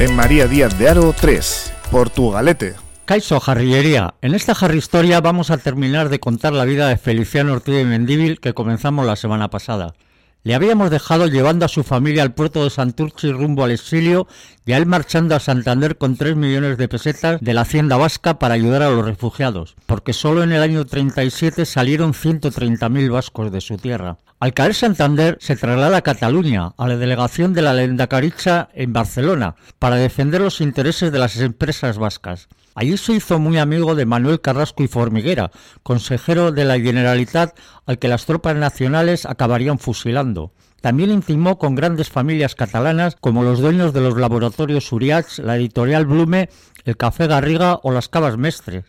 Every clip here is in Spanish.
En María Díaz de Aro 3, Portugalete. Caiso Jarrillería. En esta Historia vamos a terminar de contar la vida de Feliciano Ortiz de Mendíbil que comenzamos la semana pasada. Le habíamos dejado llevando a su familia al puerto de Santurchi rumbo al exilio y a él marchando a Santander con 3 millones de pesetas de la hacienda vasca para ayudar a los refugiados, porque solo en el año 37 salieron 130.000 vascos de su tierra. Al caer Santander se traslada a Cataluña, a la delegación de la Lendakaricha en Barcelona, para defender los intereses de las empresas vascas. Allí se hizo muy amigo de Manuel Carrasco y Formiguera, consejero de la Generalitat al que las tropas nacionales acabarían fusilando. También intimó con grandes familias catalanas como los dueños de los laboratorios Uriach, la editorial Blume, el Café Garriga o las Cabas Mestres.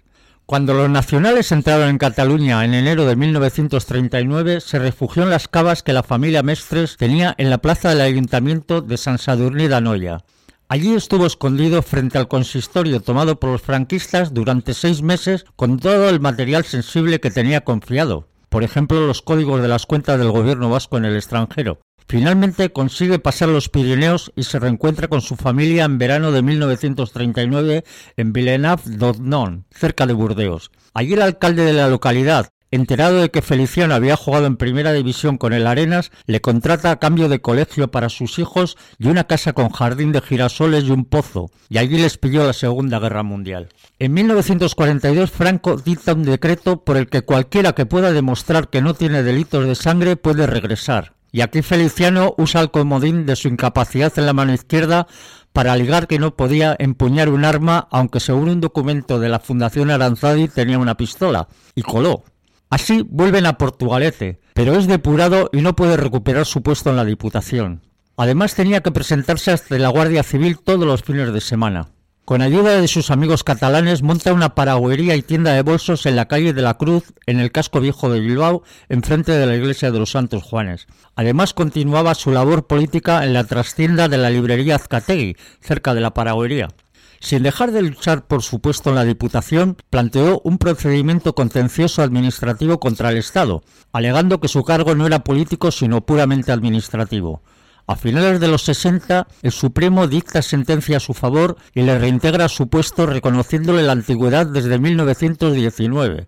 Cuando los nacionales entraron en Cataluña en enero de 1939, se refugió en las cavas que la familia Mestres tenía en la plaza del ayuntamiento de San Sadurní d'Anoia. Allí estuvo escondido frente al consistorio tomado por los franquistas durante seis meses con todo el material sensible que tenía confiado, por ejemplo los códigos de las cuentas del gobierno vasco en el extranjero. Finalmente consigue pasar los Pirineos y se reencuentra con su familia en verano de 1939 en Villeneuve-d'Odnon, cerca de Burdeos. Allí el alcalde de la localidad, Enterado de que Feliciano había jugado en primera división con el Arenas, le contrata a cambio de colegio para sus hijos y una casa con jardín de girasoles y un pozo, y allí les pilló la Segunda Guerra Mundial. En 1942 Franco dicta un decreto por el que cualquiera que pueda demostrar que no tiene delitos de sangre puede regresar. Y aquí Feliciano usa el comodín de su incapacidad en la mano izquierda para alegar que no podía empuñar un arma, aunque según un documento de la Fundación Aranzadi tenía una pistola, y coló. Así vuelven a Portugalete, pero es depurado y no puede recuperar su puesto en la Diputación. Además tenía que presentarse ante la Guardia Civil todos los fines de semana. Con ayuda de sus amigos catalanes monta una paragüería y tienda de bolsos en la calle de la Cruz, en el casco viejo de Bilbao, enfrente de la iglesia de los Santos Juanes. Además continuaba su labor política en la trastienda de la librería Azcategui, cerca de la paragüería. Sin dejar de luchar por su puesto en la Diputación, planteó un procedimiento contencioso administrativo contra el Estado, alegando que su cargo no era político sino puramente administrativo. A finales de los 60, el Supremo dicta sentencia a su favor y le reintegra su puesto reconociéndole la antigüedad desde 1919.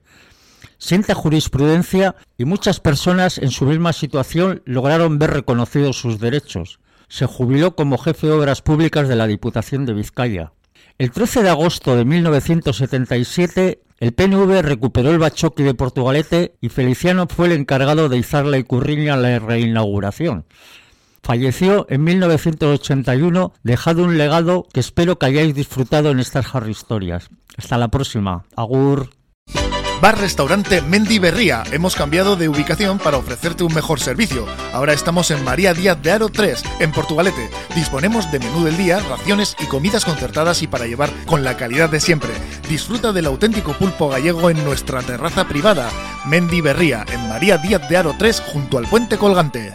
Sienta jurisprudencia y muchas personas en su misma situación lograron ver reconocidos sus derechos. Se jubiló como jefe de obras públicas de la Diputación de Vizcaya. El 13 de agosto de 1977, el PNV recuperó el Bachoqui de Portugalete y Feliciano fue el encargado de izar la icurriña a la reinauguración. Falleció en 1981, dejado un legado que espero que hayáis disfrutado en estas Harry Historias. Hasta la próxima. Agur. Bar Restaurante Mendy Berría. Hemos cambiado de ubicación para ofrecerte un mejor servicio. Ahora estamos en María Díaz de Aro 3, en Portugalete. Disponemos de menú del día, raciones y comidas concertadas y para llevar con la calidad de siempre. Disfruta del auténtico pulpo gallego en nuestra terraza privada. Mendy Berría, en María Díaz de Aro 3, junto al puente colgante.